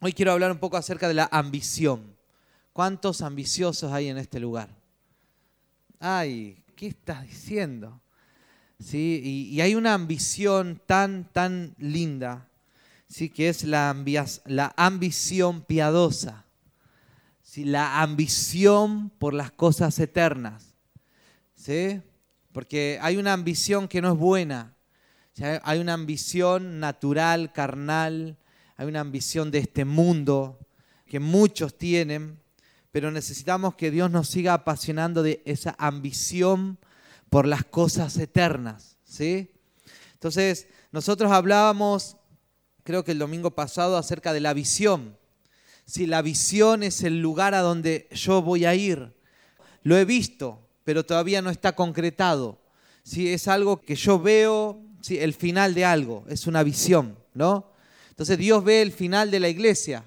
Hoy quiero hablar un poco acerca de la ambición. ¿Cuántos ambiciosos hay en este lugar? Ay, ¿qué estás diciendo? ¿Sí? Y, hay una ambición tan, tan linda, ¿sí? que es la, la ambición piadosa, ¿sí? la ambición por las cosas eternas. ¿sí? Porque hay una ambición que no es buena, hay una ambición natural, carnal, hay una ambición de este mundo que muchos tienen, pero necesitamos que Dios nos siga apasionando de esa ambición por las cosas eternas, ¿sí? Entonces, nosotros hablábamos, creo que el domingo pasado, acerca de la visión. Si la visión es el lugar a donde yo voy a ir, lo he visto, pero todavía no está concretado. Si es algo que yo veo, si el final de algo, es una visión, ¿no? Entonces Dios ve el final de la iglesia.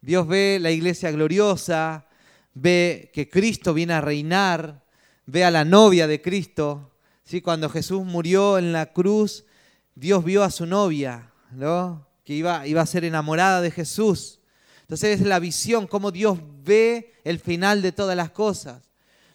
Dios ve la iglesia gloriosa, ve que Cristo viene a reinar, ve a la novia de Cristo. ¿sí? Cuando Jesús murió en la cruz, Dios vio a su novia, ¿no? que iba, iba a ser enamorada de Jesús. Entonces es la visión, cómo Dios ve el final de todas las cosas.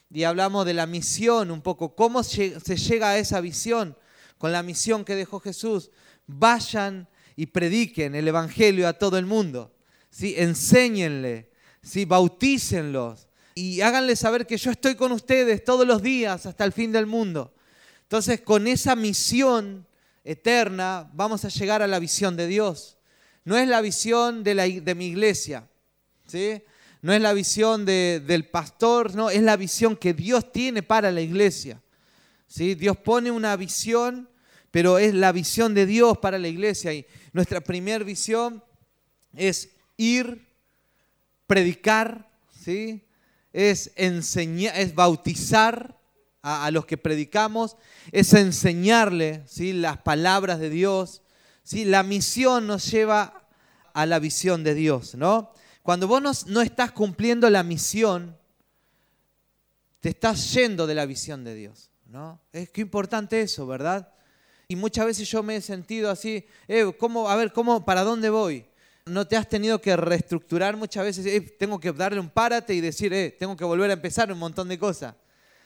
Y hablamos de la misión un poco, cómo se llega a esa visión con la misión que dejó Jesús. Vayan y prediquen el Evangelio a todo el mundo. ¿sí? Enséñenle, ¿sí? bautícenlos, y háganle saber que yo estoy con ustedes todos los días hasta el fin del mundo. Entonces, con esa misión eterna vamos a llegar a la visión de Dios. No es la visión de, la, de mi iglesia, ¿sí? no es la visión del pastor, no, es la visión que Dios tiene para la iglesia. ¿sí? Dios pone una visión, pero es la visión de Dios para la iglesia. Y nuestra primera visión es ir, predicar, ¿sí? es enseñar, es bautizar a, los que predicamos, es enseñarle ¿sí? las palabras de Dios. ¿sí? La misión nos lleva a la visión de Dios, ¿no? Cuando vos no, estás cumpliendo la misión, te estás yendo de la visión de Dios, ¿no? Es que importante eso, ¿verdad? Y muchas veces yo me he sentido así, eh, ¿cómo, a ver, ¿cómo, para dónde voy? no te has tenido que reestructurar muchas veces, eh, tengo que darle un párate y decir, eh, tengo que volver a empezar un montón de cosas.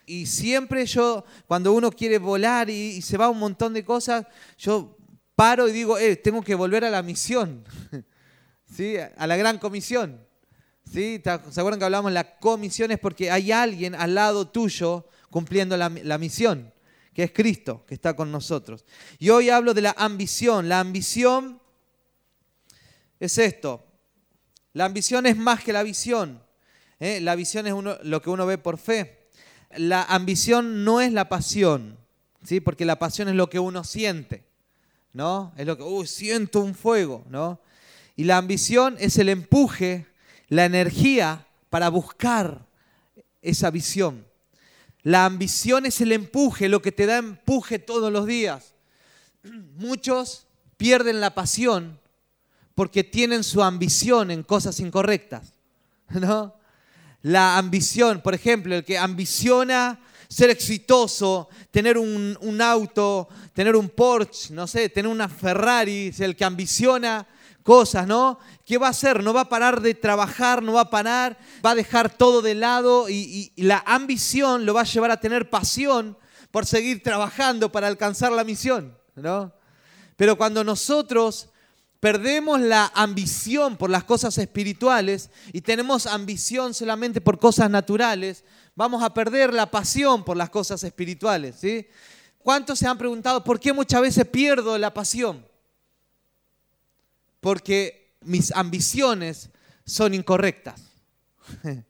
Y siempre yo, cuando uno quiere volar y, se va un montón de cosas, yo paro y digo, eh, tengo que volver a la misión, a la gran comisión. ¿sí? ¿Se acuerdan que hablamos de la comisión? Es porque hay alguien al lado tuyo cumpliendo la misión, que es Cristo, que está con nosotros. Y hoy hablo de la ambición. La ambición es esto. La ambición es más que la visión. ¿eh? La visión es lo que uno ve por fe. La ambición no es la pasión, ¿sí? porque la pasión es lo que uno siente. ¿no? Es lo que, uy, siento un fuego. ¿no? Y la ambición es el empuje, la energía para buscar esa visión. La ambición es el empuje, lo que te da empuje todos los días. Muchos pierden la pasión porque tienen su ambición en cosas incorrectas. ¿no? La ambición, por ejemplo, el que ambiciona ser exitoso, tener un, auto, tener un Porsche, no sé, tener una Ferrari, el que ambiciona cosas, ¿no? ¿Qué va a hacer? No va a parar de trabajar, no va a parar, va a dejar todo de lado y, la ambición lo va a llevar a tener pasión por seguir trabajando para alcanzar la misión, ¿no? Pero cuando nosotros Perdemos la ambición por las cosas espirituales y tenemos ambición solamente por cosas naturales. Vamos a perder la pasión por las cosas espirituales. ¿Cuántos se han preguntado por qué muchas veces pierdo la pasión? Porque mis ambiciones son incorrectas.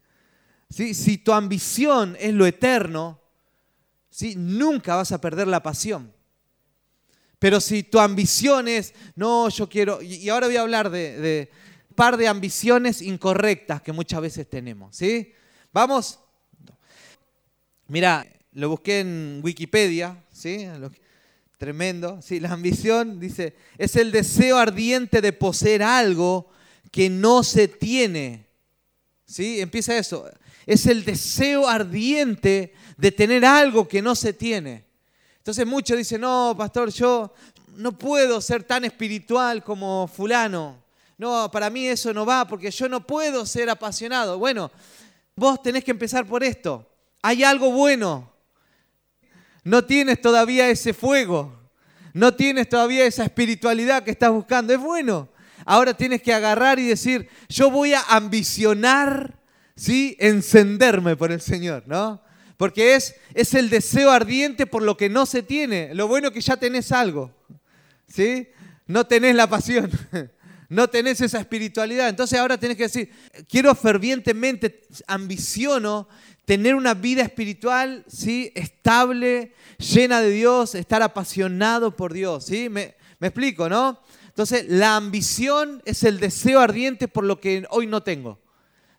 Si tu ambición es lo eterno, ¿sí? nunca vas a perder la pasión. Pero si tu ambición es, no, yo quiero, y ahora voy a hablar de, un par de ambiciones incorrectas que muchas veces tenemos, ¿sí? Vamos. Mira, lo busqué en Wikipedia, ¿sí? Tremendo. Sí, la ambición, dice, es el deseo ardiente de poseer algo que no se tiene. ¿Sí? Empieza eso. Es el deseo ardiente de tener algo que no se tiene. Entonces muchos dicen, no, pastor, yo no puedo ser tan espiritual como fulano. no, para mí eso no va porque yo no puedo ser apasionado. Bueno, vos tenés que empezar por esto. Hay algo bueno. No tienes todavía ese fuego. No tienes todavía esa espiritualidad que estás buscando. Es bueno. Ahora tienes que agarrar y decir, yo voy a ambicionar, ¿sí? Encenderme por el Señor, ¿no? Porque es, es el deseo ardiente por lo que no se tiene. Lo bueno es que ya tenés algo, ¿sí? No tenés la pasión, no tenés esa espiritualidad. Entonces ahora tenés que decir, quiero fervientemente, ambiciono tener una vida espiritual, ¿sí? Estable, llena de Dios, estar apasionado por Dios, ¿sí? Me, explico, ¿no? Entonces, la ambición es el deseo ardiente por lo que hoy no tengo.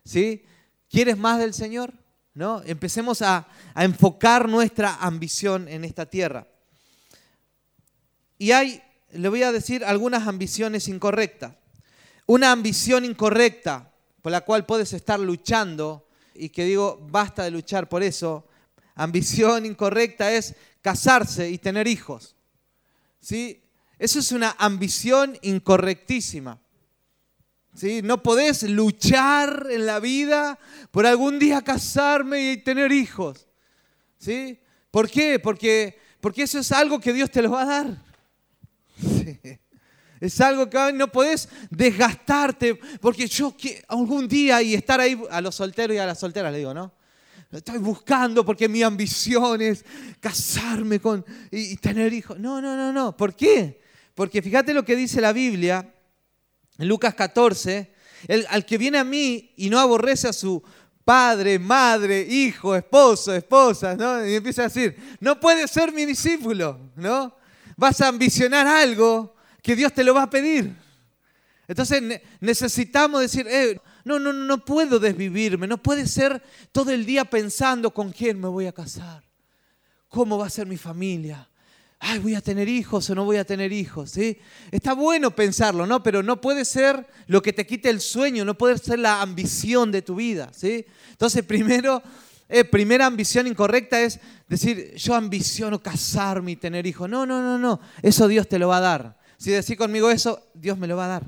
¿Sí? ¿Quieres más del Señor? ¿No? Empecemos a enfocar nuestra ambición en esta tierra. Y hay, le voy a decir, algunas ambiciones incorrectas. Una ambición incorrecta por la cual puedes estar luchando y que digo, basta de luchar por eso. Ambición incorrecta es casarse y tener hijos. ¿Sí? Eso es una ambición incorrectísima. ¿Sí? No podés luchar en la vida por algún día casarme y tener hijos. ¿Sí? ¿Por qué? Porque, porque eso es algo que Dios te lo va a dar. Es algo que no podés desgastarte, porque yo algún día y estar ahí a los solteros y a las solteras le digo, ¿no? Estoy buscando porque mi ambición es casarme con y, tener hijos. No, no, no, no. ¿Por qué? Porque fíjate lo que dice la Biblia en Lucas 14, el, al que viene a mí y no aborrece a su padre, madre, hijo, esposo, esposa, ¿no? Y empieza a decir, no puede ser mi discípulo, ¿no? Vas a ambicionar algo que Dios te lo va a pedir. Entonces necesitamos decir, eh, no, no, no puedo desvivirme, no puede ser todo el día pensando con quién me voy a casar, cómo va a ser mi familia, ay, voy a tener hijos o no voy a tener hijos. Está bueno pensarlo, ¿no? Pero no puede ser lo que te quite el sueño, no puede ser la ambición de tu vida, ¿sí? Entonces, primero, eh, primera ambición incorrecta es decir, yo ambiciono casarme y tener hijos. No, no, no, no, eso Dios te lo va a dar. Si decís conmigo eso, Dios me lo va a dar,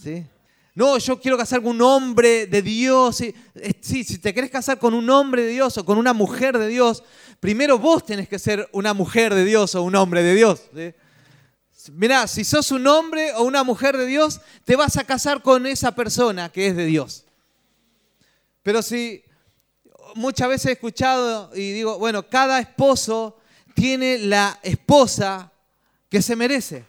¿sí? No, yo quiero casar con un hombre de Dios. Sí, si te querés casar con un hombre de Dios o con una mujer de Dios, primero vos tenés que ser una mujer de Dios o un hombre de Dios. Mirá, si sos un hombre o una mujer de Dios, te vas a casar con esa persona que es de Dios. Pero si muchas veces he escuchado y digo, bueno, cada esposo tiene la esposa que se merece.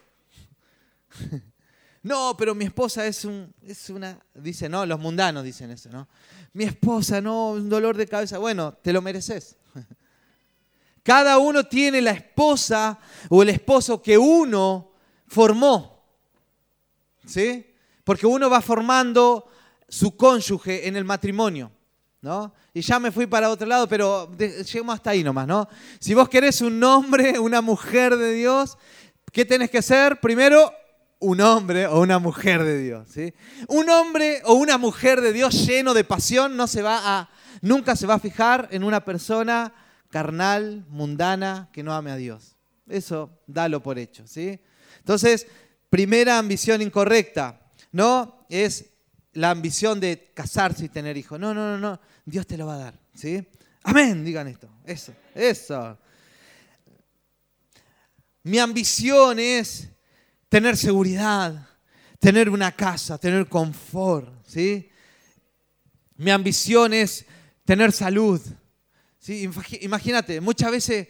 No, pero mi esposa es, un, una, dice, no, los mundanos dicen eso, ¿no? Mi esposa, no, un dolor de cabeza. Bueno, te lo mereces. Cada uno tiene la esposa o el esposo que uno formó. ¿Sí? Porque uno va formando su cónyuge en el matrimonio. ¿No? Y ya me fui para otro lado, pero llegamos hasta ahí nomás, ¿no? Si vos querés un hombre, una mujer de Dios, ¿qué tenés que hacer? Primero, un hombre o una mujer de Dios. ¿sí? Un hombre o una mujer de Dios lleno de pasión no se va a, nunca se va a fijar en una persona carnal, mundana, que no ame a Dios. Eso dalo por hecho. ¿sí? Entonces, primera ambición incorrecta, ¿no? Es la ambición de casarse y tener hijos. No, no, no, no. Dios te lo va a dar. ¿sí? Amén, digan esto. Eso, eso. Mi ambición es tener seguridad, tener una casa, tener confort, ¿sí? Mi ambición es tener salud. ¿sí? Imagínate, muchas veces,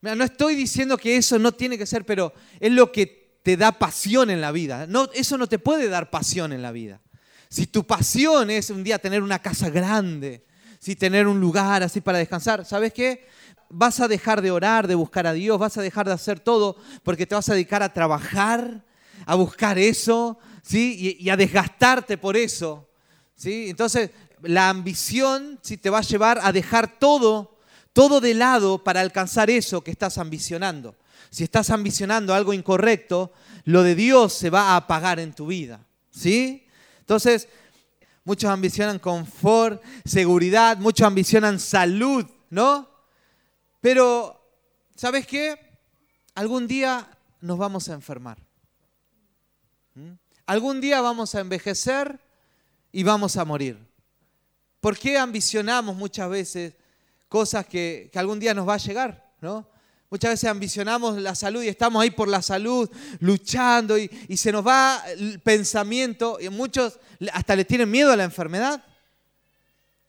no estoy diciendo que eso no tiene que ser, pero es lo que te da pasión en la vida. No, eso no te puede dar pasión en la vida. Si tu pasión es un día tener una casa grande, si tener un lugar así para descansar, ¿sabes qué? Vas a dejar de orar, de buscar a Dios, vas a dejar de hacer todo porque te vas a dedicar a trabajar, a buscar eso, ¿sí? Y, a desgastarte por eso, ¿sí? Entonces, la ambición ¿sí? te va a llevar a dejar todo, todo de lado para alcanzar eso que estás ambicionando. Si estás ambicionando algo incorrecto, lo de Dios se va a apagar en tu vida, ¿sí? Entonces, muchos ambicionan confort, seguridad, muchos ambicionan salud, ¿no? Pero, ¿sabes qué? Algún día nos vamos a enfermar. ¿Mm? Algún día vamos a envejecer y vamos a morir. ¿Por qué ambicionamos muchas veces cosas que, algún día nos va a llegar? ¿no? Muchas veces ambicionamos la salud y estamos ahí por la salud, luchando y, se nos va el pensamiento y muchos hasta le tienen miedo a la enfermedad.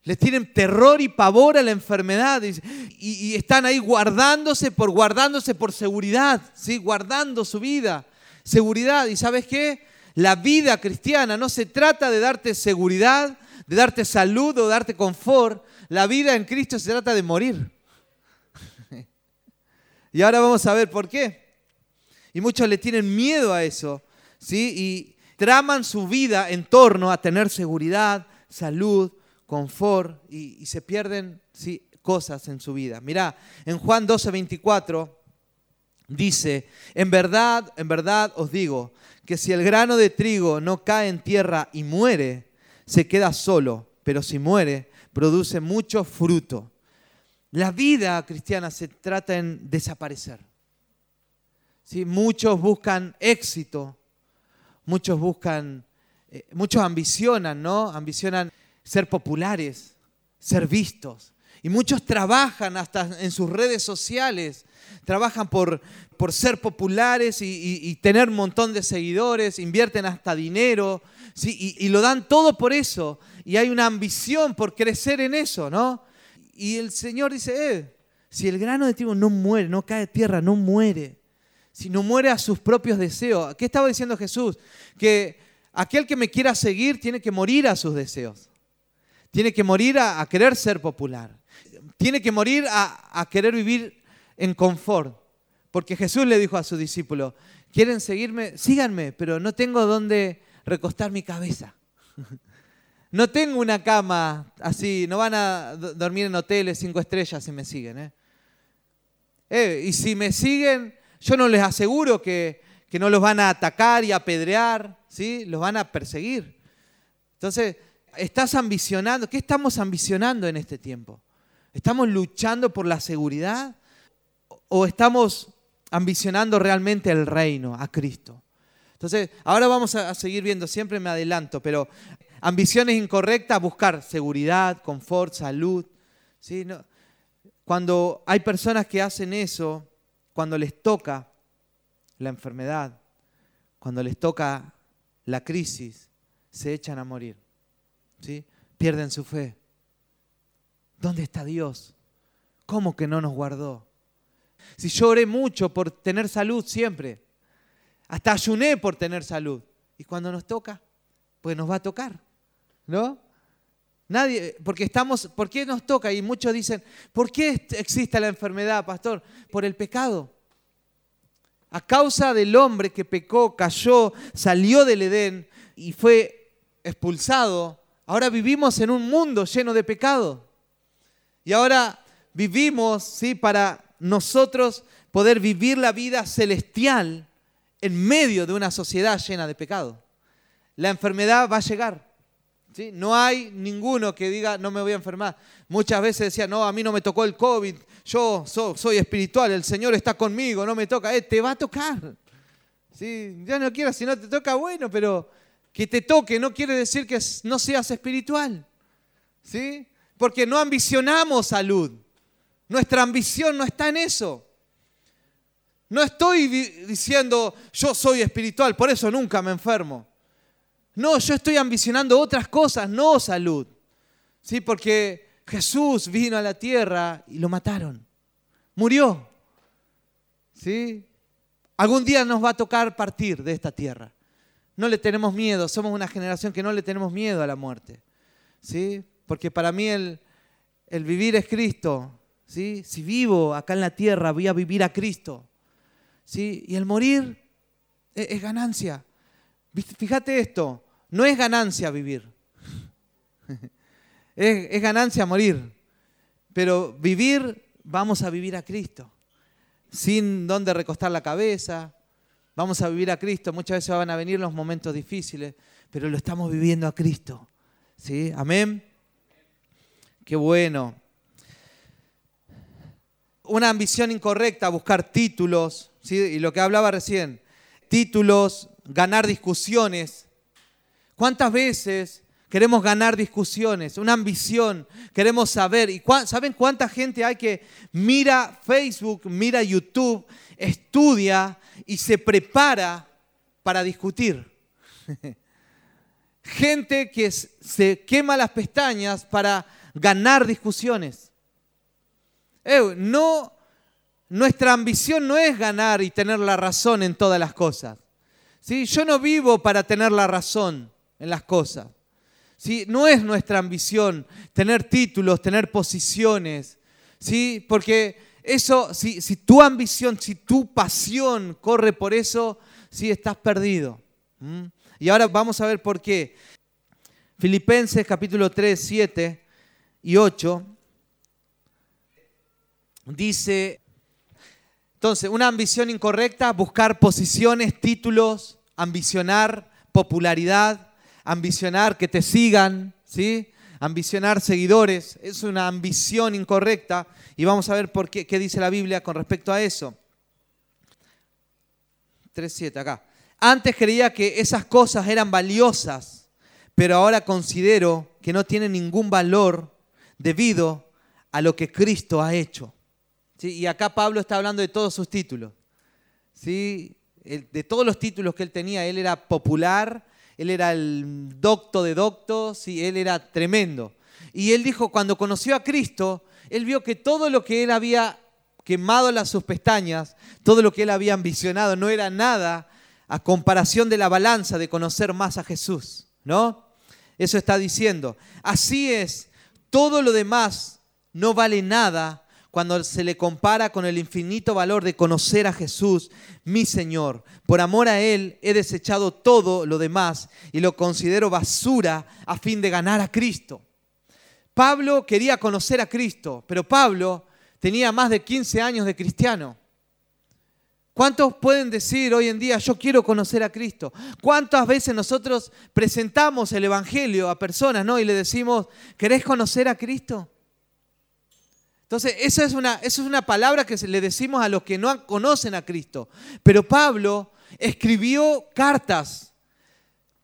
Les tienen terror y pavor a la enfermedad y, están ahí guardándose por guardándose por seguridad, ¿sí? guardando su vida, seguridad. ¿Y sabes qué? La vida cristiana no se trata de darte seguridad, de darte salud o darte confort. La vida en Cristo se trata de morir. y ahora vamos a ver por qué. Y muchos le tienen miedo a eso, ¿sí? Y traman su vida en torno a tener seguridad, salud, confort y, se pierden ¿sí? cosas en su vida. Mirá, en Juan 12, 24 dice, en verdad, en verdad os digo, que si el grano de trigo no cae en tierra y muere, se queda solo, pero si muere, produce mucho fruto. La vida cristiana se trata en desaparecer. ¿Sí? Muchos buscan éxito, muchos buscan, eh, muchos ambicionan, ¿no? Ambicionan ser populares, ser vistos. Y muchos trabajan hasta en sus redes sociales, trabajan por, por ser populares y, tener un montón de seguidores, invierten hasta dinero, ¿sí? y, lo dan todo por eso. Y hay una ambición por crecer en eso, ¿no? Y el Señor dice, eh, si el grano de trigo no muere, no cae de tierra, no muere, si no muere a sus propios deseos. ¿Qué estaba diciendo Jesús? Que aquel que me quiera seguir tiene que morir a sus deseos. Tiene que morir a, querer ser popular. Tiene que morir a, querer vivir en confort. Porque Jesús le dijo a sus discípulos, ¿quieren seguirme? Síganme, pero no tengo dónde recostar mi cabeza. No tengo una cama así, no van a dormir en hoteles cinco estrellas si me siguen. ¿eh? Eh, y si me siguen, yo no les aseguro que, que, no los van a atacar y apedrear, ¿sí? los van a perseguir. Entonces, estás ambicionando, ¿qué estamos ambicionando en este tiempo? ¿Estamos luchando por la seguridad o estamos ambicionando realmente el reino, a Cristo? Entonces, ahora vamos a seguir viendo, siempre me adelanto, pero ambiciones incorrectas, buscar seguridad, confort, salud. ¿sí? cuando hay personas que hacen eso, cuando les toca la enfermedad, cuando les toca la crisis, se echan a morir. Pierden su fe. ¿Dónde está Dios? ¿Cómo que no nos guardó? Si lloré mucho por tener salud siempre, hasta ayuné por tener salud. Y cuando nos toca, pues nos va a tocar, ¿no? Nadie, porque estamos, ¿por qué nos toca? Y muchos dicen, ¿por qué existe la enfermedad, pastor? Por el pecado. A causa del hombre que pecó, cayó, salió del Edén y fue expulsado Ahora vivimos en un mundo lleno de pecado. Y ahora vivimos, ¿sí? Para nosotros poder vivir la vida celestial en medio de una sociedad llena de pecado. La enfermedad va a llegar. ¿sí? No hay ninguno que diga, no me voy a enfermar. Muchas veces decía, no, a mí no me tocó el COVID, yo soy, espiritual, el Señor está conmigo, no me toca. Eh, te va a tocar. ¿sí? Ya no quiero, si no te toca, bueno, pero que te toque no quiere decir que no seas espiritual. ¿Sí? Porque no ambicionamos salud. Nuestra ambición no está en eso. No estoy diciendo yo soy espiritual, por eso nunca me enfermo. No, yo estoy ambicionando otras cosas, no salud. ¿Sí? Porque Jesús vino a la tierra y lo mataron. Murió. ¿Sí? Algún día nos va a tocar partir de esta tierra. No le tenemos miedo, somos una generación que no le tenemos miedo a la muerte. ¿sí? Porque para mí el, vivir es Cristo. ¿sí? Si vivo acá en la tierra, voy a vivir a Cristo. ¿sí? Y el morir es, ganancia. Fíjate esto, no es ganancia vivir. es, es ganancia morir. Pero vivir, vamos a vivir a Cristo. Sin dónde recostar la cabeza, Vamos a vivir a Cristo. Muchas veces van a venir los momentos difíciles, pero lo estamos viviendo a Cristo. ¿Sí? Amén. Qué bueno. Una ambición incorrecta, buscar títulos, ¿sí? y lo que hablaba recién, títulos, ganar discusiones. ¿Cuántas veces queremos ganar discusiones? Una ambición, queremos saber. ¿Y saben cuánta gente hay que mira Facebook, mira YouTube, estudia y se prepara para discutir? gente que se quema las pestañas para ganar discusiones. no, nuestra ambición no es ganar y tener la razón en todas las cosas. ¿Sí? Yo no vivo para tener la razón en las cosas. No es nuestra ambición tener títulos, tener posiciones. ¿Sí? Porque eso, si, si tu ambición, si tu pasión corre por eso, sí estás perdido. Y ahora vamos a ver por qué. Filipenses capítulo 3, 7 y 8 dice, entonces, una ambición incorrecta, buscar posiciones, títulos, ambicionar popularidad, ambicionar que te sigan, ¿sí? Ambicionar seguidores, es una ambición incorrecta y vamos a ver por qué, qué dice la Biblia con respecto a eso. 3.7 acá. Antes creía que esas cosas eran valiosas, pero ahora considero que no tienen ningún valor debido a lo que Cristo ha hecho. Y acá Pablo está hablando de todos sus títulos. ¿sí? De todos los títulos que él tenía, él era popular, él era el docto de doctos, y él era tremendo. Y él dijo, cuando conoció a Cristo, él vio que todo lo que él había quemado las sus pestañas, todo lo que él había ambicionado, no era nada a comparación de la balanza de conocer más a Jesús, ¿no? Eso está diciendo. Así es, todo lo demás no vale nada cuando se le compara con el infinito valor de conocer a Jesús, mi Señor. Por amor a Él he desechado todo lo demás y lo considero basura a fin de ganar a Cristo. Pablo quería conocer a Cristo, pero Pablo tenía más de 15 años de cristiano. ¿Cuántos pueden decir hoy en día, yo quiero conocer a Cristo? ¿Cuántas veces nosotros presentamos el Evangelio a personas ¿no? y le decimos, ¿querés conocer a Cristo? Entonces, esa es, una, es una palabra que le decimos a los que no conocen a Cristo. Pero Pablo escribió cartas,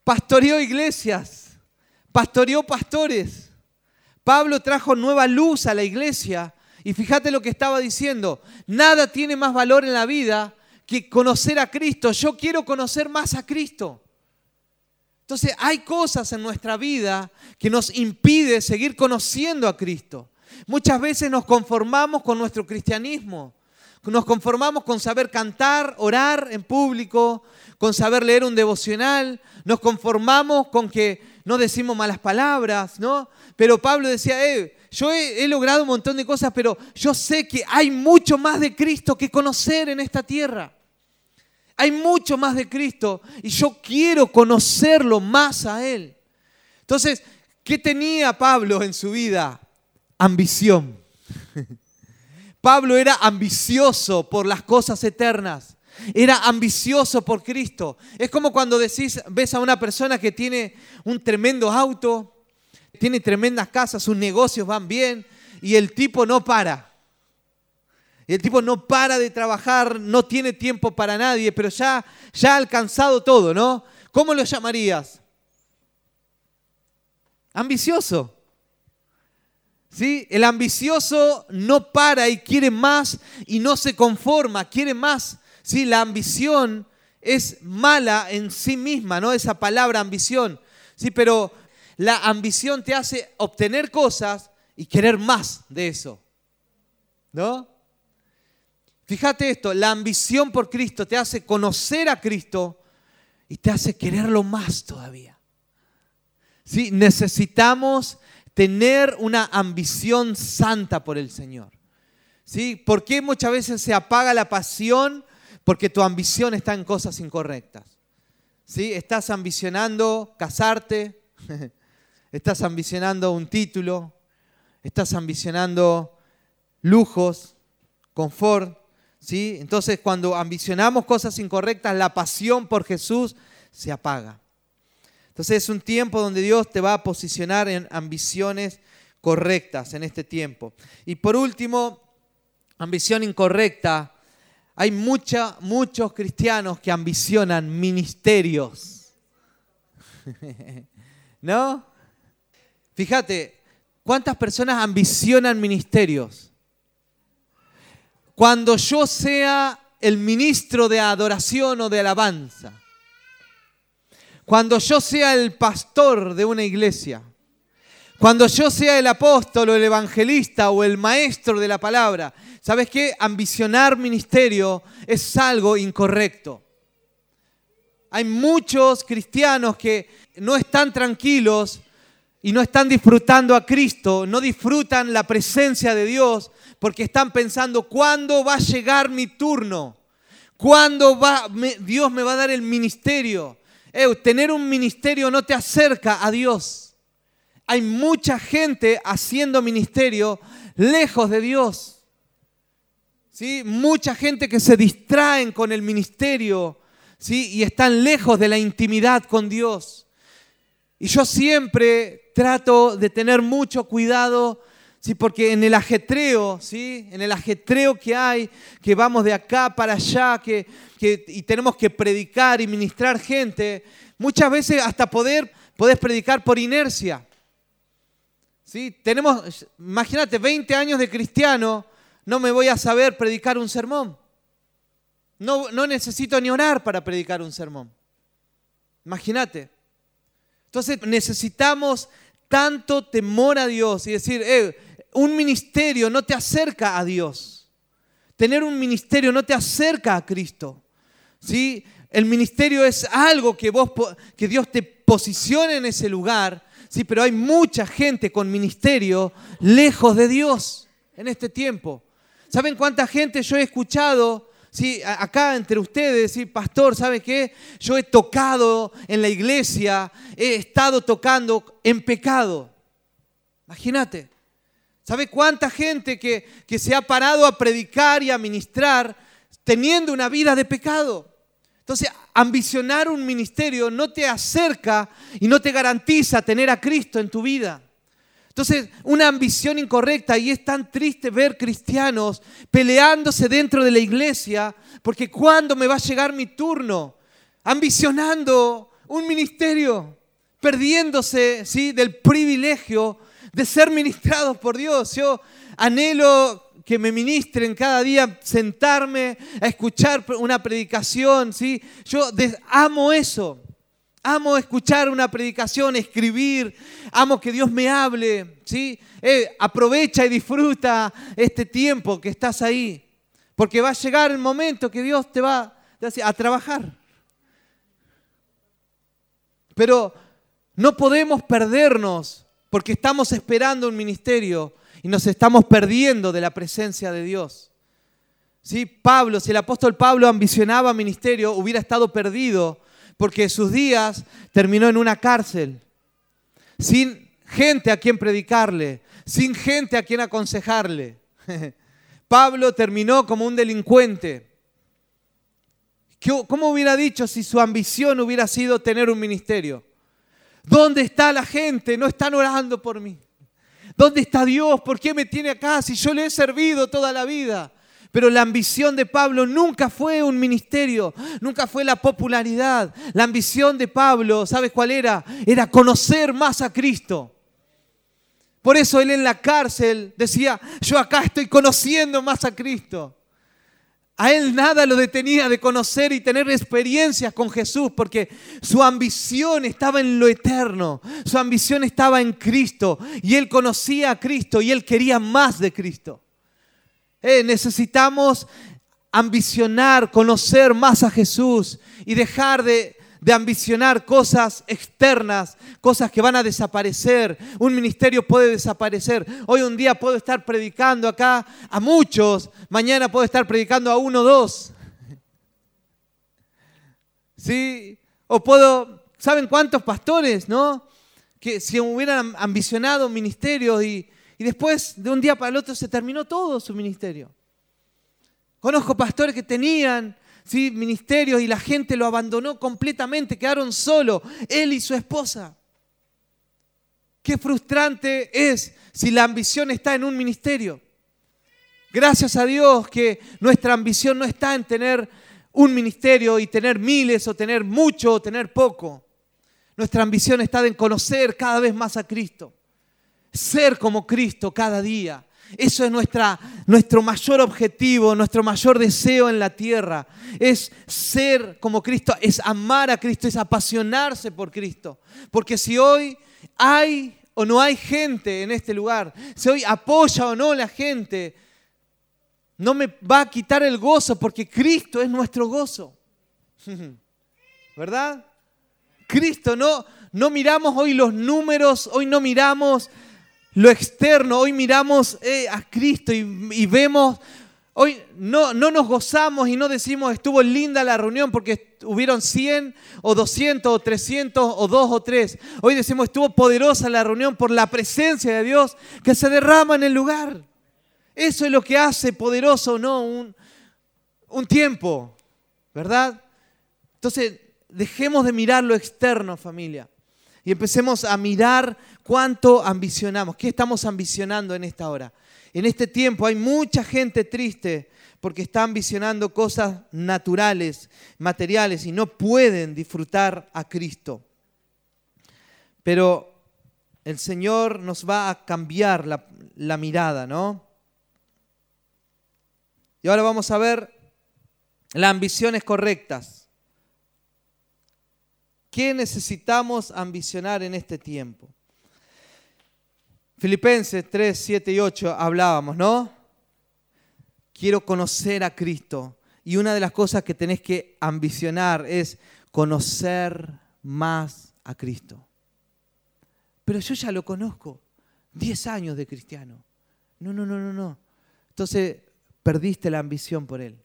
pastoreó iglesias, pastoreó pastores. Pablo trajo nueva luz a la iglesia. Y fíjate lo que estaba diciendo, nada tiene más valor en la vida que conocer a Cristo. Yo quiero conocer más a Cristo. Entonces hay cosas en nuestra vida que nos impide seguir conociendo a Cristo. Muchas veces nos conformamos con nuestro cristianismo. Nos conformamos con saber cantar, orar en público, con saber leer un devocional. Nos conformamos con que no decimos malas palabras, ¿no? Pero Pablo decía, eh, yo he, he, logrado un montón de cosas, pero yo sé que hay mucho más de Cristo que conocer en esta tierra. Hay mucho más de Cristo y yo quiero conocerlo más a Él. Entonces, ¿qué tenía Pablo en su vida? Ambición. Pablo era ambicioso por las cosas eternas. Era ambicioso por Cristo. Es como cuando decís, ves a una persona que tiene un tremendo auto, tiene tremendas casas, sus negocios van bien y el tipo no para. Y el tipo no para de trabajar, no tiene tiempo para nadie, pero ya, ya ha alcanzado todo, ¿no? ¿Cómo lo llamarías? Ambicioso. ¿Sí? El ambicioso no para y quiere más y no se conforma, quiere más. ¿Sí? La ambición es mala en sí misma, ¿no? Esa palabra ambición. ¿Sí? Pero la ambición te hace obtener cosas y querer más de eso. ¿No? Fíjate esto, la ambición por Cristo te hace conocer a Cristo y te hace quererlo más todavía. ¿Sí? Necesitamos tener una ambición santa por el Señor. ¿Sí? ¿Por qué muchas veces se apaga la pasión? Porque tu ambición está en cosas incorrectas. ¿Sí? Estás ambicionando casarte, estás ambicionando un título, estás ambicionando lujos, confort, entonces cuando ambicionamos cosas incorrectas, la pasión por Jesús se apaga. Entonces es un tiempo donde Dios te va a posicionar en ambiciones correctas en este tiempo. Y por último, ambición incorrecta, Hay mucha, muchos cristianos que ambicionan ministerios. ¿No? Fíjate, ¿cuántas personas ambicionan ministerios? Cuando yo sea el ministro de adoración o de alabanza, cuando yo sea el pastor de una iglesia, cuando yo sea el apóstol o el evangelista o el maestro de la palabra, ¿sabes qué? Ambicionar ministerio es algo incorrecto. Hay muchos cristianos que no están tranquilos y no están disfrutando a Cristo, no disfrutan la presencia de Dios porque están pensando, ¿cuándo va a llegar mi turno? ¿Cuándo va, Dios me va a dar el ministerio? Tener un ministerio no te acerca a Dios hay mucha gente haciendo ministerio lejos de Dios. ¿Sí? Mucha gente que se distraen con el ministerio ¿sí? y están lejos de la intimidad con Dios. Y yo siempre trato de tener mucho cuidado, ¿sí? porque en el ajetreo, ¿sí? en el ajetreo que hay, que vamos de acá para allá, que, que, y tenemos que predicar y ministrar gente, muchas veces hasta poder, podés predicar por inercia. Tenemos, imagínate, 20 años de cristiano, no me voy a saber predicar un sermón. No, no necesito ni orar para predicar un sermón. Imagínate. Entonces necesitamos tanto temor a Dios y decir, eh, un ministerio no te acerca a Dios. Tener un ministerio no te acerca a Cristo. ¿sí? El ministerio es algo que, vos, que Dios te posicione en ese lugar Sí, pero hay mucha gente con ministerio lejos de Dios en este tiempo. ¿Saben cuánta gente yo he escuchado? Sí, acá entre ustedes, pastor, ¿sabe qué? Yo he tocado en la iglesia, he estado tocando en pecado. Imagínate. ¿Sabe cuánta gente que, que se ha parado a predicar y a ministrar teniendo una vida de pecado? Entonces, ambicionar un ministerio no te acerca y no te garantiza tener a Cristo en tu vida. Entonces, una ambición incorrecta y es tan triste ver cristianos peleándose dentro de la iglesia porque cuando me va a llegar mi turno, ambicionando un ministerio, perdiéndose ¿sí? del privilegio de ser ministrados por Dios. Yo anhelo que me ministren cada día, sentarme a escuchar una predicación, ¿sí? Yo amo eso. Amo escuchar una predicación, escribir, amo que Dios me hable, ¿sí? Eh, aprovecha y disfruta este tiempo que estás ahí, porque va a llegar el momento que Dios te va a trabajar. Pero no podemos perdernos porque estamos esperando un ministerio y nos estamos perdiendo de la presencia de Dios. ¿Sí? Pablo, si el apóstol Pablo ambicionaba ministerio, hubiera estado perdido porque sus días terminó en una cárcel, sin gente a quien predicarle, sin gente a quien aconsejarle. Pablo terminó como un delincuente. ¿Cómo hubiera dicho si su ambición hubiera sido tener un ministerio? ¿Dónde está la gente? No están orando por mí. ¿Dónde está Dios? ¿Por qué me tiene acá si yo le he servido toda la vida? Pero la ambición de Pablo nunca fue un ministerio, nunca fue la popularidad. La ambición de Pablo, ¿sabes cuál era? Era conocer más a Cristo. Por eso él en la cárcel decía, yo acá estoy conociendo más a Cristo. A él nada lo detenía de conocer y tener experiencias con Jesús porque su ambición estaba en lo eterno, su ambición estaba en Cristo y él conocía a Cristo y él quería más de Cristo. Eh, necesitamos ambicionar, conocer más a Jesús y dejar de de ambicionar cosas externas, cosas que van a desaparecer. Un ministerio puede desaparecer. Hoy un día puedo estar predicando acá a muchos, mañana puedo estar predicando a uno o dos. ¿Sí? O puedo, ¿saben cuántos pastores, no? Que si hubieran ambicionado un ministerio y, y después de un día para el otro se terminó todo su ministerio. Conozco pastores que tenían ¿sí? ministerios y la gente lo abandonó completamente, quedaron solo, él y su esposa. Qué frustrante es si la ambición está en un ministerio. Gracias a Dios que nuestra ambición no está en tener un ministerio y tener miles o tener mucho o tener poco. Nuestra ambición está en conocer cada vez más a Cristo. Ser como Cristo cada día. Eso es nuestra, nuestro mayor objetivo, nuestro mayor deseo en la tierra. Es ser como Cristo, es amar a Cristo, es apasionarse por Cristo. Porque si hoy hay o no hay gente en este lugar, si hoy apoya o no la gente, no me va a quitar el gozo porque Cristo es nuestro gozo. ¿Verdad? Cristo, no, no miramos hoy los números, hoy no miramos lo externo, hoy miramos eh, a Cristo y, vemos, hoy no, no nos gozamos y no decimos estuvo linda la reunión porque hubieron 100 o 200 o 300 o 2 o 3. Hoy decimos estuvo poderosa la reunión por la presencia de Dios que se derrama en el lugar. Eso es lo que hace poderoso, ¿no? Un, un tiempo, ¿verdad? Entonces, dejemos de mirar lo externo, familia, y empecemos a mirar cuánto ambicionamos, qué estamos ambicionando en esta hora. En este tiempo hay mucha gente triste porque está ambicionando cosas naturales, materiales, y no pueden disfrutar a Cristo. Pero el Señor nos va a cambiar la, la mirada, ¿no? Y ahora vamos a ver las ambiciones correctas. ¿Qué necesitamos ambicionar en este tiempo? Filipenses 3, 7 y 8 hablábamos, ¿no? Quiero conocer a Cristo. Y una de las cosas que tenés que ambicionar es conocer más a Cristo. Pero yo ya lo conozco. 10 años de cristiano. No, no, no, no, no. Entonces, perdiste la ambición por Él.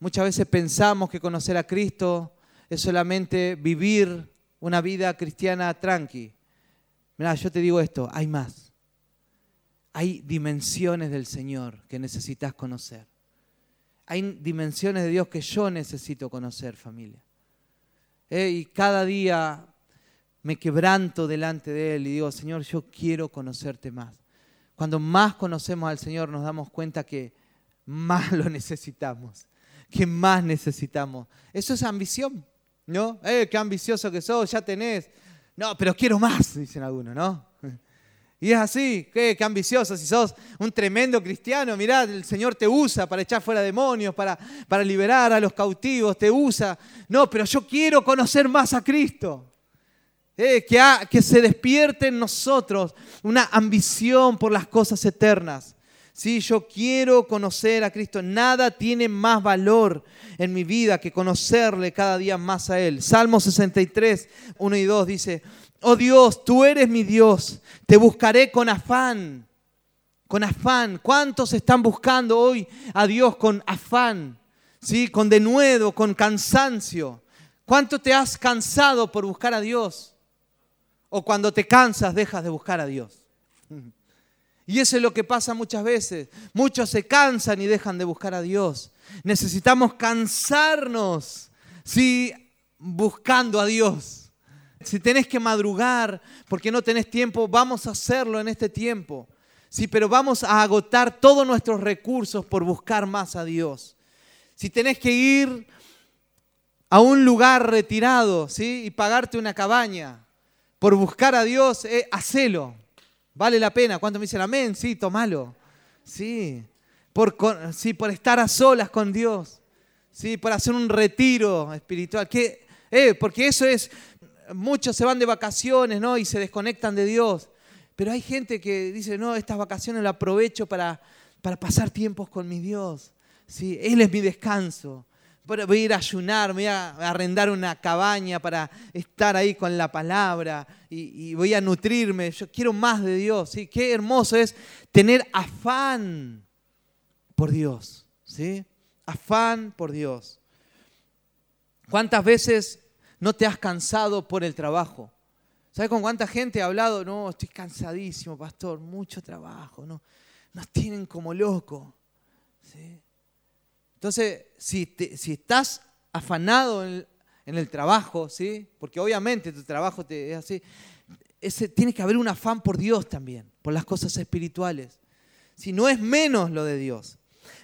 Muchas veces pensamos que conocer a Cristo es solamente vivir una vida cristiana tranqui. Mira, yo te digo esto, hay más. Hay dimensiones del Señor que necesitas conocer. Hay dimensiones de Dios que yo necesito conocer, familia. Eh, y cada día me quebranto delante de Él y digo, Señor, yo quiero conocerte más. Cuando más conocemos al Señor nos damos cuenta que más lo necesitamos, que más necesitamos. Eso es ambición, ¿no? ¡Eh, qué ambicioso que sos! Ya tenés. No, pero quiero más, dicen algunos, ¿no? Y es así, qué, qué ambicioso, si sos un tremendo cristiano, mirá, el Señor te usa para echar fuera demonios, para, para liberar a los cautivos, te usa. No, pero yo quiero conocer más a Cristo. Eh, que, que se despierte en nosotros una ambición por las cosas eternas. Sí, yo quiero conocer a Cristo. Nada tiene más valor en mi vida que conocerle cada día más a Él. Salmo 63, 1 y 2 dice, oh Dios, tú eres mi Dios, te buscaré con afán, con afán. ¿Cuántos están buscando hoy a Dios con afán? ¿Sí? Con denuedo, con cansancio. ¿Cuánto te has cansado por buscar a Dios? O cuando te cansas dejas de buscar a Dios. Y eso es lo que pasa muchas veces. Muchos se cansan y dejan de buscar a Dios. Necesitamos cansarnos, sí, buscando a Dios. Si tenés que madrugar porque no tenés tiempo, vamos a hacerlo en este tiempo. Sí, pero vamos a agotar todos nuestros recursos por buscar más a Dios. Si tenés que ir a un lugar retirado, ¿sí? Y pagarte una cabaña, por buscar a Dios, eh, hacelo. Vale la pena. ¿Cuánto me dicen amén? Sí, tomalo. Sí. Por, sí, por estar a solas con Dios. Sí, por hacer un retiro espiritual. ¿Qué? Eh, porque eso es, muchos se van de vacaciones, ¿no? Y se desconectan de Dios. Pero hay gente que dice, no, estas vacaciones las aprovecho para, para pasar tiempos con mi Dios. Sí, Él es mi descanso voy a ir a ayunar, voy a arrendar una cabaña para estar ahí con la palabra y, voy a nutrirme. Yo quiero más de Dios. ¿sí? Qué hermoso es tener afán por Dios. ¿sí? Afán por Dios. ¿Cuántas veces no te has cansado por el trabajo? ¿Sabes con cuánta gente he hablado? No, estoy cansadísimo, pastor, mucho trabajo. No, nos tienen como loco. ¿sí? Entonces, si, si estás afanado en el, trabajo, ¿sí? porque obviamente tu trabajo es así, tiene que haber un afán por Dios también, por las cosas espirituales. Si no es menos lo de Dios.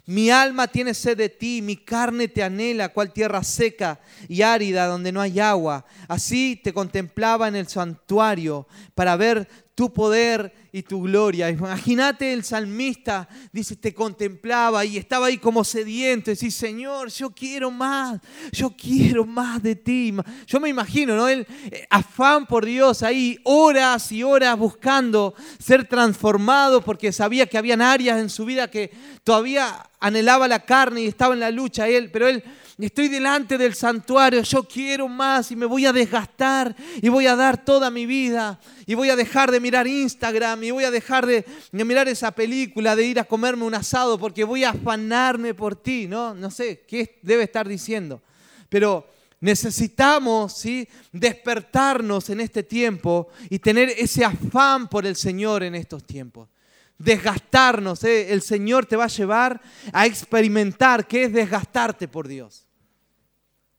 Mi alma tiene sed de ti, mi carne te anhela, cual tierra seca y árida donde no hay agua. Así te contemplaba en el santuario para ver tu poder y tu gloria. Imagínate el salmista, dice, te contemplaba y estaba ahí como sediento, decía, Señor, yo quiero más, yo quiero más de ti. Yo me imagino, ¿no? Él, eh, afán por Dios, ahí horas y horas buscando ser transformado porque sabía que habían áreas en su vida que todavía anhelaba la carne y estaba en la lucha él, pero él estoy delante del santuario, yo quiero más y me voy a desgastar y voy a dar toda mi vida y voy a dejar de mirar Instagram y voy a dejar de, mirar esa película, de ir a comerme un asado porque voy a afanarme por ti, ¿no? No sé qué debe estar diciendo, pero necesitamos ¿sí? despertarnos en este tiempo y tener ese afán por el Señor en estos tiempos desgastarnos. ¿eh? El Señor te va a llevar a experimentar qué es desgastarte por Dios.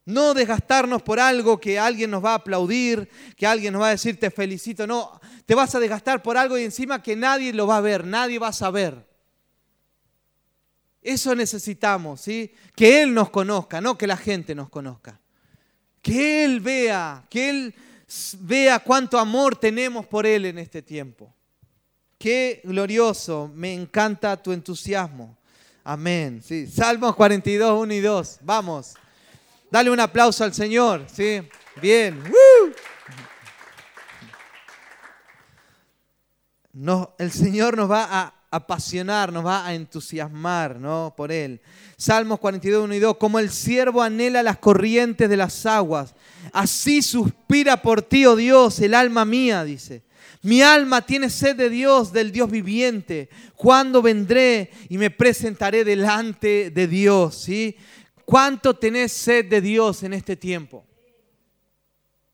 No desgastarnos por algo que alguien nos va a aplaudir, que alguien nos va a decir te felicito. No, te vas a desgastar por algo y encima que nadie lo va a ver, nadie va a saber. Eso necesitamos, ¿sí? Que Él nos conozca, no que la gente nos conozca. Que Él vea, que Él vea cuánto amor tenemos por Él en este tiempo. Qué glorioso, me encanta tu entusiasmo. Amén. Sí. Salmos 42, 1 y 2. Vamos. Dale un aplauso al Señor, ¿sí? Bien. el Señor nos va a apasionar, nos va a entusiasmar ¿no? por Él. Salmos 42, 1 y 2. Como el siervo anhela las corrientes de las aguas, así suspira por ti, oh Dios, el alma mía, dice. Mi alma tiene sed de Dios, del Dios viviente. ¿Cuándo vendré y me presentaré delante de Dios? ¿Cuánto tenés sed de Dios en este tiempo?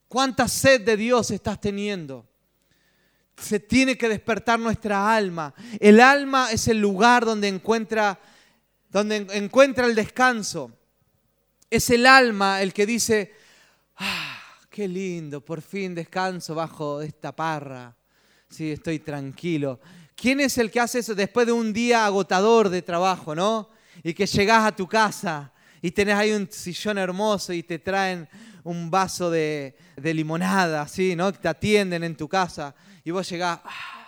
¿Cuánta sed de Dios estás teniendo? Se tiene que despertar nuestra alma. El alma es el lugar donde encuentra, donde encuentra el descanso. Es el alma el que dice, ah, qué lindo, por fin descanso bajo esta parra. Sí, estoy tranquilo. ¿Quién es el que hace eso después de un día agotador de trabajo, no? Y que llegas a tu casa y tenés ahí un sillón hermoso y te traen un vaso de, limonada, así, ¿no? Te atienden en tu casa y vos llegás, ah,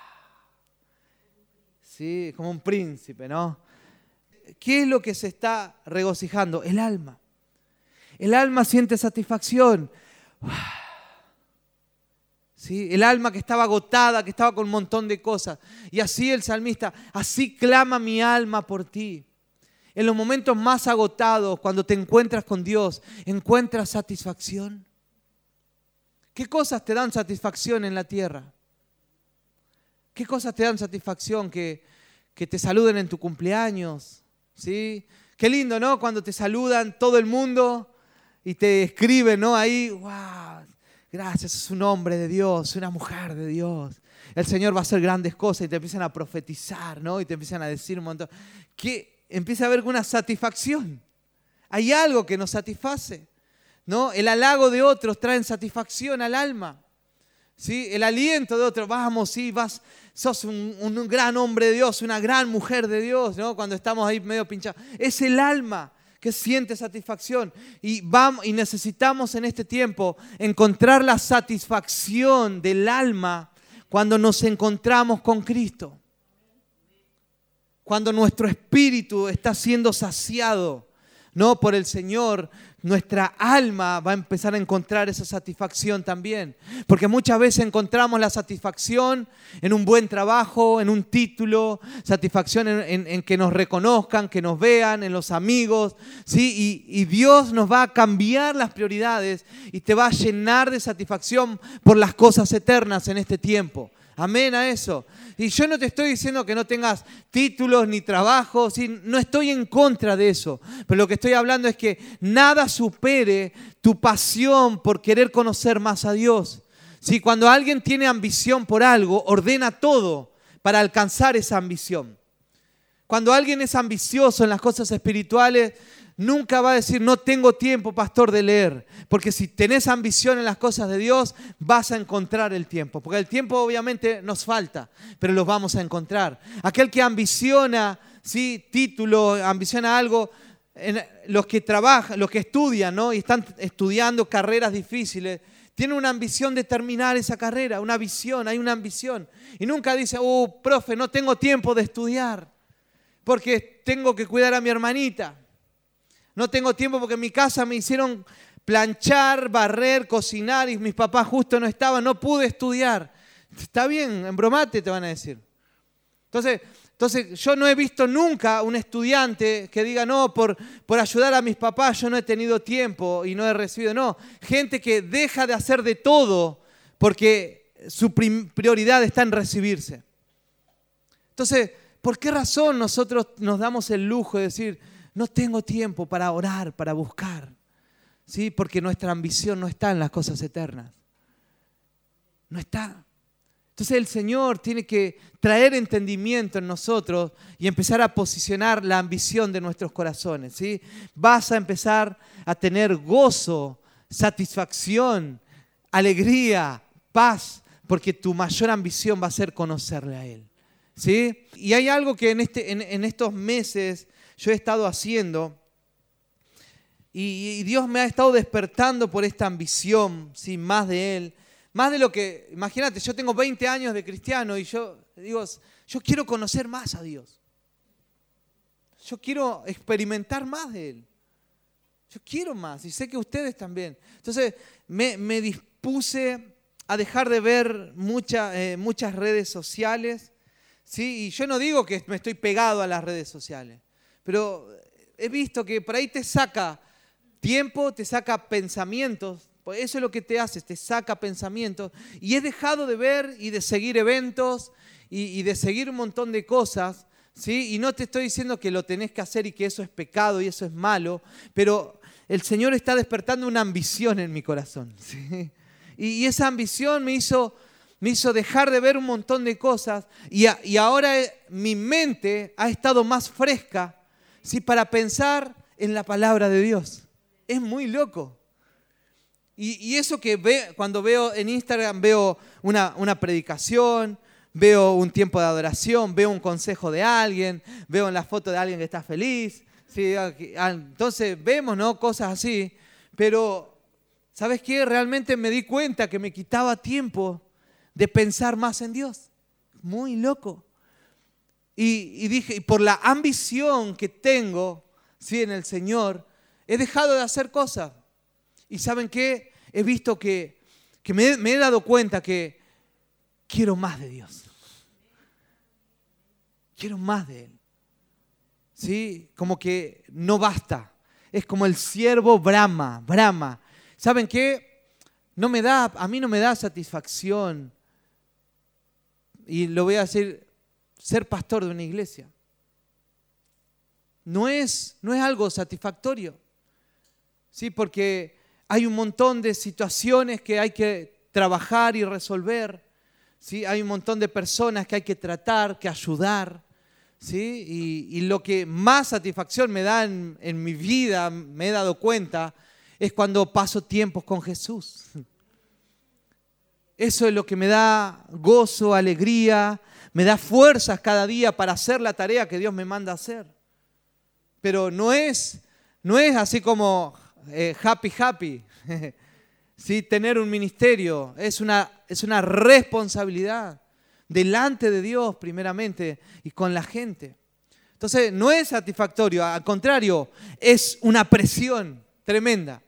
¿sí? Como un príncipe, ¿no? ¿Qué es lo que se está regocijando? El alma. El alma siente satisfacción. El alma que estaba agotada, que estaba con un montón de cosas. Y así el salmista, así clama mi alma por ti. En los momentos más agotados, cuando te encuentras con Dios, encuentras satisfacción. ¿Qué cosas te dan satisfacción en la tierra? ¿Qué cosas te dan satisfacción? Que, que te saluden en tu cumpleaños. ¿sí? Qué lindo, ¿no? Cuando te saludan todo el mundo y te escriben, ¿no? Ahí, wow, gracias, es un hombre de Dios, una mujer de Dios. El Señor va a hacer grandes cosas y te empiezan a profetizar, ¿no? Y te empiezan a decir un montón. ¿Qué, empieza a haber una satisfacción. Hay algo que nos satisface. ¿no? El halago de otros trae satisfacción al alma. ¿sí? El aliento de otros, vamos, sí, vas, sos un, un, gran hombre de Dios, una gran mujer de Dios, ¿no? cuando estamos ahí medio pinchados. Es el alma que siente satisfacción. Y, vamos, y necesitamos en este tiempo encontrar la satisfacción del alma cuando nos encontramos con Cristo cuando nuestro espíritu está siendo saciado, no por el Señor, nuestra alma va a empezar a encontrar esa satisfacción también. Porque muchas veces encontramos la satisfacción en un buen trabajo, en un título, satisfacción en, que nos reconozcan, que nos vean, en los amigos. ¿sí? Y, y Dios nos va a cambiar las prioridades y te va a llenar de satisfacción por las cosas eternas en este tiempo. Amén a eso. Y yo no te estoy diciendo que no tengas títulos ni trabajos, no estoy en contra de eso. Pero lo que estoy hablando es que nada supere tu pasión por querer conocer más a Dios. Si cuando alguien tiene ambición por algo, ordena todo para alcanzar esa ambición. Cuando alguien es ambicioso en las cosas espirituales, nunca va a decir, no tengo tiempo, pastor, de leer. Porque si tenés ambición en las cosas de Dios, vas a encontrar el tiempo. Porque el tiempo obviamente nos falta, pero los vamos a encontrar. Aquel que ambiciona, ¿sí? título, ambiciona algo, los que trabajan, los que estudian, ¿no? Y están estudiando carreras difíciles, tienen una ambición de terminar esa carrera, una visión, hay una ambición. Y nunca dice, oh, profe, no tengo tiempo de estudiar, porque tengo que cuidar a mi hermanita. No tengo tiempo porque en mi casa me hicieron planchar, barrer, cocinar y mis papás justo no estaban, no pude estudiar. Está bien, en bromate te van a decir. Entonces, entonces, yo no he visto nunca un estudiante que diga, no, por, por ayudar a mis papás yo no he tenido tiempo y no he recibido. No, gente que deja de hacer de todo porque su prioridad está en recibirse. Entonces, ¿por qué razón nosotros nos damos el lujo de decir, no tengo tiempo para orar, para buscar? ¿Sí? Porque nuestra ambición no está en las cosas eternas. No está. Entonces el Señor tiene que traer entendimiento en nosotros y empezar a posicionar la ambición de nuestros corazones. ¿sí? Vas a empezar a tener gozo, satisfacción, alegría, paz, porque tu mayor ambición va a ser conocerle a Él. ¿sí? Y hay algo que en, este, en, estos meses yo he estado haciendo y, Dios me ha estado despertando por esta ambición, ¿sí? más de Él. Más de lo que, imagínate, yo tengo 20 años de cristiano y yo digo, yo quiero conocer más a Dios. Yo quiero experimentar más de Él. Yo quiero más y sé que ustedes también. Entonces me, dispuse a dejar de ver eh, muchas redes sociales. ¿sí? Y yo no digo que me estoy pegado a las redes sociales, pero he visto que por ahí te saca tiempo, te saca pensamientos pues eso es lo que te hace, te saca pensamientos. Y he dejado de ver y de seguir eventos y, de seguir un montón de cosas. ¿sí? Y no te estoy diciendo que lo tenés que hacer y que eso es pecado y eso es malo, pero el Señor está despertando una ambición en mi corazón. Y, esa ambición me hizo, me hizo dejar de ver un montón de cosas y, y ahora mi mente ha estado más fresca ¿sí? para pensar en la palabra de Dios. Es muy loco. Y, eso que ve, cuando veo en Instagram, veo una, una predicación, veo un tiempo de adoración, veo un consejo de alguien, veo en la foto de alguien que está feliz. ¿sí? Ah, entonces vemos ¿no? cosas así, pero ¿sabes qué? Realmente me di cuenta que me quitaba tiempo de pensar más en Dios. Muy loco. Y, dije, y por la ambición que tengo ¿sí? en el Señor, he dejado de hacer cosas. Y saben qué? He visto que, me, he dado cuenta que quiero más de Dios. Quiero más de Él. ¿Sí? Como que no basta. Es como el siervo Brahma, Brahma. ¿Saben qué? No me da, a mí no me da satisfacción. Y lo voy a decir, ser pastor de una iglesia. No es, no es algo satisfactorio. Sí, porque hay un montón de situaciones que hay que trabajar y resolver. ¿sí? Hay un montón de personas que hay que tratar, que ayudar. ¿sí? Y, lo que más satisfacción me da en, en mi vida, me he dado cuenta, es cuando paso tiempos con Jesús. Eso es lo que me da gozo, alegría, me da fuerzas cada día para hacer la tarea que Dios me manda hacer. Pero no es, no es así como eh, happy, happy. ¿Sí? Tener un ministerio es una, es una responsabilidad delante de Dios primeramente y con la gente. Entonces no es satisfactorio, al contrario, es una presión tremenda.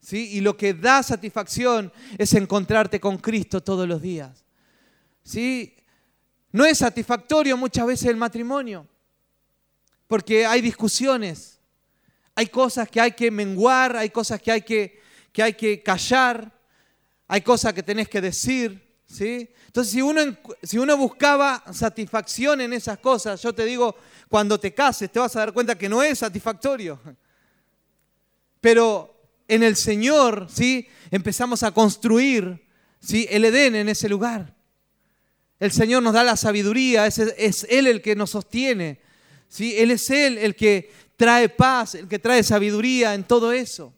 ¿Sí? Y lo que da satisfacción es encontrarte con Cristo todos los días. ¿Sí? No es satisfactorio muchas veces el matrimonio, porque hay discusiones, hay cosas que hay que menguar, hay cosas que hay que, que, hay que callar, hay cosas que tenés que decir. ¿sí? Entonces, si uno, si uno buscaba satisfacción en esas cosas, yo te digo, cuando te cases te vas a dar cuenta que no es satisfactorio. Pero en el Señor, ¿sí? Empezamos a construir, ¿sí? El Edén en ese lugar. El Señor nos da la sabiduría, es, Él el que nos sostiene. ¿sí? Él es Él el que trae paz, el que trae sabiduría en todo eso.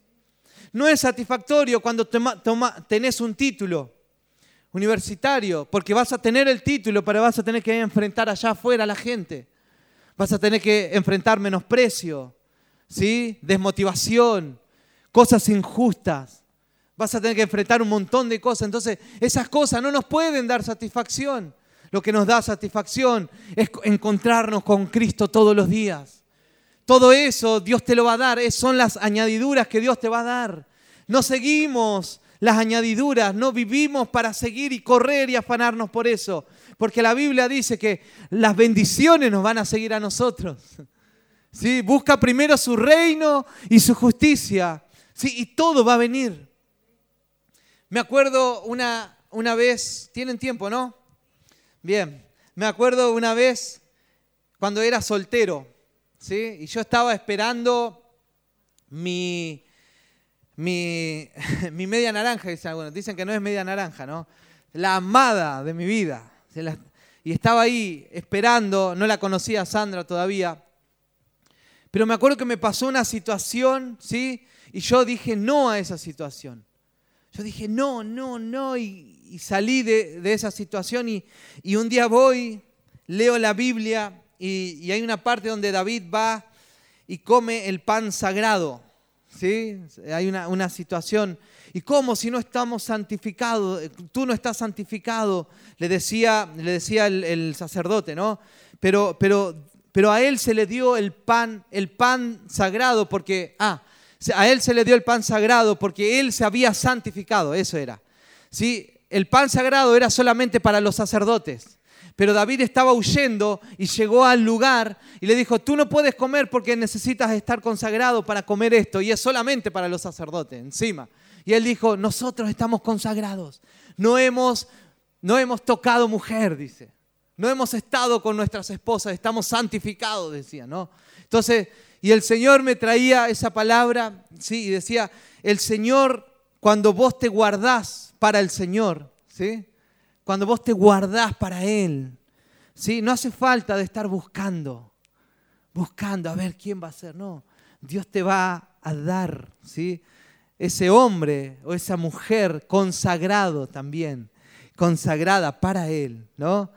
No es satisfactorio cuando tenés un título universitario, porque vas a tener el título, pero vas a tener que enfrentar allá afuera a la gente. Vas a tener que enfrentar menosprecio, ¿sí? desmotivación, cosas injustas. Vas a tener que enfrentar un montón de cosas. Entonces, esas cosas no nos pueden dar satisfacción. Lo que nos da satisfacción es encontrarnos con Cristo todos los días. Todo eso Dios te lo va a dar. Son las añadiduras que Dios te va a dar. No seguimos las añadiduras, no vivimos para seguir y correr y afanarnos por eso. Porque la Biblia dice que las bendiciones nos van a seguir a nosotros. ¿Sí? Busca primero su reino y su justicia. ¿Sí? Y todo va a venir. Me acuerdo una, una vez, tienen tiempo, ¿no? Bien, me acuerdo una vez cuando era soltero, ¿sí? Y yo estaba esperando mi, mi, mi media naranja, dicen algunos. Dicen que no es media naranja, ¿no? La amada de mi vida. Y estaba ahí esperando, no la conocía Sandra todavía. Pero me acuerdo que me pasó una situación, ¿sí? Y yo dije no a esa situación. Yo dije no, no, no. Y, salí de, esa situación y, un día voy, leo la Biblia y, hay una parte donde David va y come el pan sagrado. ¿sí? Hay una, situación. ¿Y cómo si no estamos santificados? Tú no estás santificado, le decía, le decía el, sacerdote, ¿no? Pero, pero, pero a él se le dio el pan, el pan sagrado porque, ah, a él se le dio el pan sagrado porque él se había santificado, eso era. ¿sí? el pan sagrado era solamente para los sacerdotes. Pero David estaba huyendo y llegó al lugar y le dijo, tú no puedes comer porque necesitas estar consagrado para comer esto y es solamente para los sacerdotes encima. Y él dijo, nosotros estamos consagrados, no hemos, no hemos tocado mujer, dice. No hemos estado con nuestras esposas, estamos santificados, decía, ¿no? Entonces, y el Señor me traía esa palabra, sí, y decía, el Señor, cuando vos te guardás para el Señor, ¿sí? Cuando vos te guardás para Él, ¿sí? No hace falta de estar buscando, buscando a ver quién va a ser, no. Dios te va a dar, ¿sí? Ese hombre o esa mujer consagrado también, consagrada para Él, ¿no?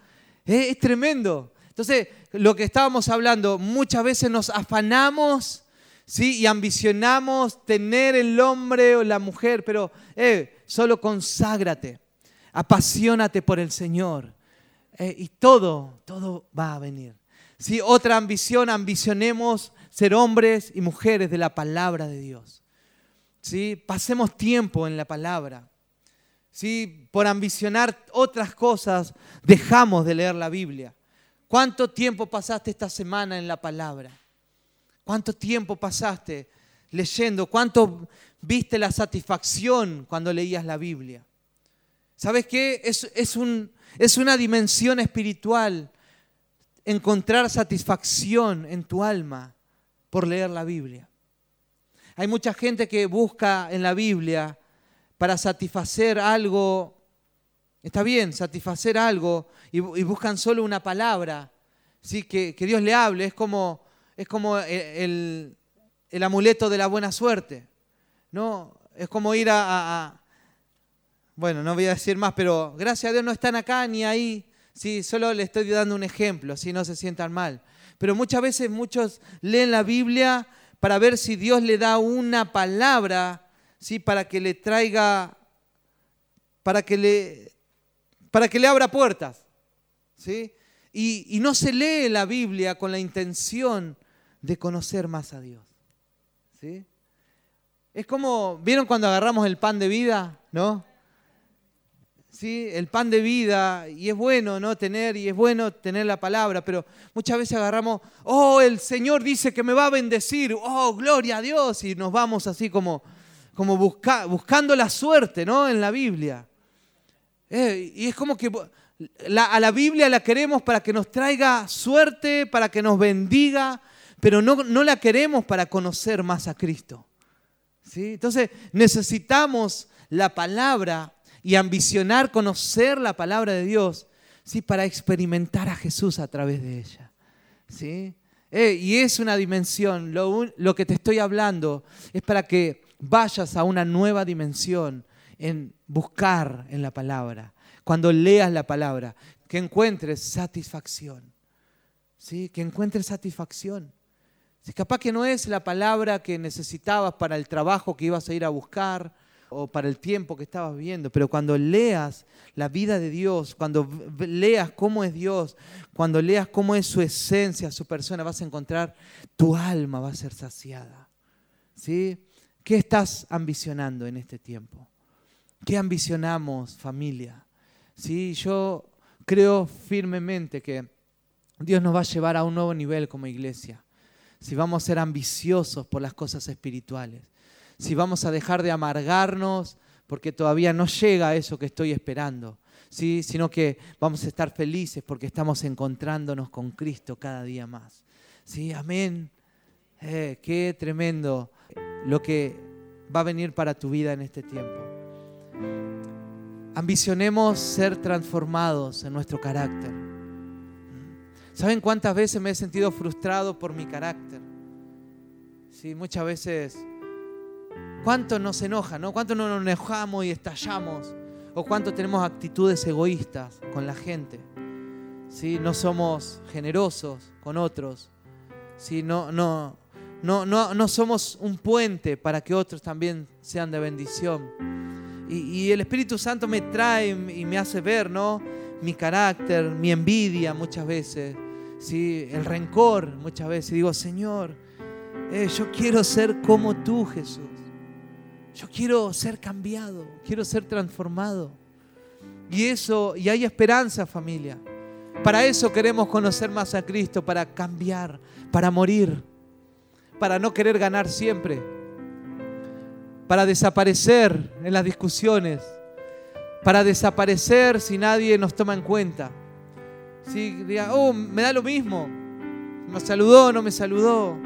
Es, es tremendo. Entonces, lo que estábamos hablando, muchas veces nos afanamos ¿sí? Y ambicionamos tener el hombre o la mujer, pero eh, solo conságrate, apasionate por el Señor eh, y todo, todo va a venir. Si Otra ambición, ambicionemos ser hombres y mujeres de la palabra de Dios. ¿Sí? Pasemos tiempo en la palabra. ¿Sí? Por ambicionar otras cosas, dejamos de leer la Biblia. ¿Cuánto tiempo pasaste esta semana en la palabra? ¿Cuánto tiempo pasaste leyendo? ¿Cuánto viste la satisfacción cuando leías la Biblia? ¿Sabes qué? Es, es, un, es una dimensión espiritual encontrar satisfacción en tu alma por leer la Biblia. Hay mucha gente que busca en la Biblia para satisfacer algo, está bien, satisfacer algo, y, buscan solo una palabra, ¿sí? que, que Dios le hable, es como es como el, amuleto de la buena suerte. ¿no? Es como ir a, Bueno, no voy a decir más, pero gracias a Dios no están acá ni ahí. Sí, solo le estoy dando un ejemplo, así no se sientan mal. Pero muchas veces muchos leen la Biblia para ver si Dios le da una palabra, ¿sí? para que le traiga, para que le, para que le abra puertas. ¿sí? Y, no se lee la Biblia con la intención de conocer más a Dios. ¿Sí? Es como, ¿vieron cuando agarramos el pan de vida? ¿No? ¿Sí? El pan de vida, y es bueno no tener, y es bueno tener la palabra, pero muchas veces agarramos, oh, el Señor dice que me va a bendecir, oh, gloria a Dios, y nos vamos así como, como buscando la suerte, ¿no? En la Biblia. Eh, y es como que a la Biblia la queremos para que nos traiga suerte, para que nos bendiga, pero no, no la queremos para conocer más a Cristo. ¿sí? Entonces necesitamos la palabra y ambicionar conocer la palabra de Dios ¿sí? para experimentar a Jesús a través de ella. ¿sí? Eh, y es una dimensión. Lo, lo que te estoy hablando es para que vayas a una nueva dimensión en buscar en la palabra. Cuando leas la palabra, que encuentres satisfacción. ¿Sí? Que encuentres satisfacción. Capaz que no es la palabra que necesitabas para el trabajo que ibas a ir a buscar o para el tiempo que estabas viviendo, pero cuando leas la vida de Dios, cuando leas cómo es Dios, cuando leas cómo es su esencia, su persona, vas a encontrar tu alma va a ser saciada. ¿Sí? ¿Qué estás ambicionando en este tiempo? ¿Qué ambicionamos, familia? ¿Sí? Yo creo firmemente que Dios nos va a llevar a un nuevo nivel como iglesia. Si vamos a ser ambiciosos por las cosas espirituales. Si vamos a dejar de amargarnos porque todavía no llega eso que estoy esperando. ¿sí? Sino que vamos a estar felices porque estamos encontrándonos con Cristo cada día más. ¿Sí? Amén. Eh, qué tremendo lo que va a venir para tu vida en este tiempo. Ambicionemos ser transformados en nuestro carácter. ¿Saben cuántas veces me he sentido frustrado por mi carácter? Sí, muchas veces. ¿Cuánto nos enoja, no? ¿Cuánto nos enojamos y estallamos? ¿O cuánto tenemos actitudes egoístas con la gente? ¿Sí? No somos generosos con otros. ¿Sí? No, no, no, no, no somos un puente para que otros también sean de bendición. Y, el Espíritu Santo me trae y me hace ver, ¿no? Mi carácter, mi envidia muchas veces, ¿sí? el rencor muchas veces. Y digo, Señor, eh, yo quiero ser como tú, Jesús. Yo quiero ser cambiado, quiero ser transformado. Y eso, y hay esperanza, familia. Para eso queremos conocer más a Cristo, para cambiar, para morir, para no querer ganar siempre para desaparecer en las discusiones, para desaparecer si nadie nos toma en cuenta. Si diga, oh, me da lo mismo, me saludó, no me saludó,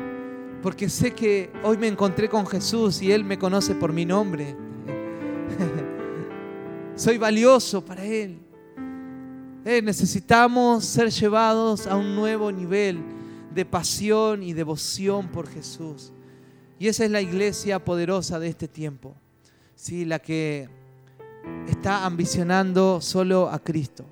porque sé que hoy me encontré con Jesús y Él me conoce por mi nombre. Soy valioso para Él. Eh, necesitamos ser llevados a un nuevo nivel de pasión y devoción por Jesús. Y esa es la iglesia poderosa de este tiempo, ¿sí? la que está ambicionando solo a Cristo.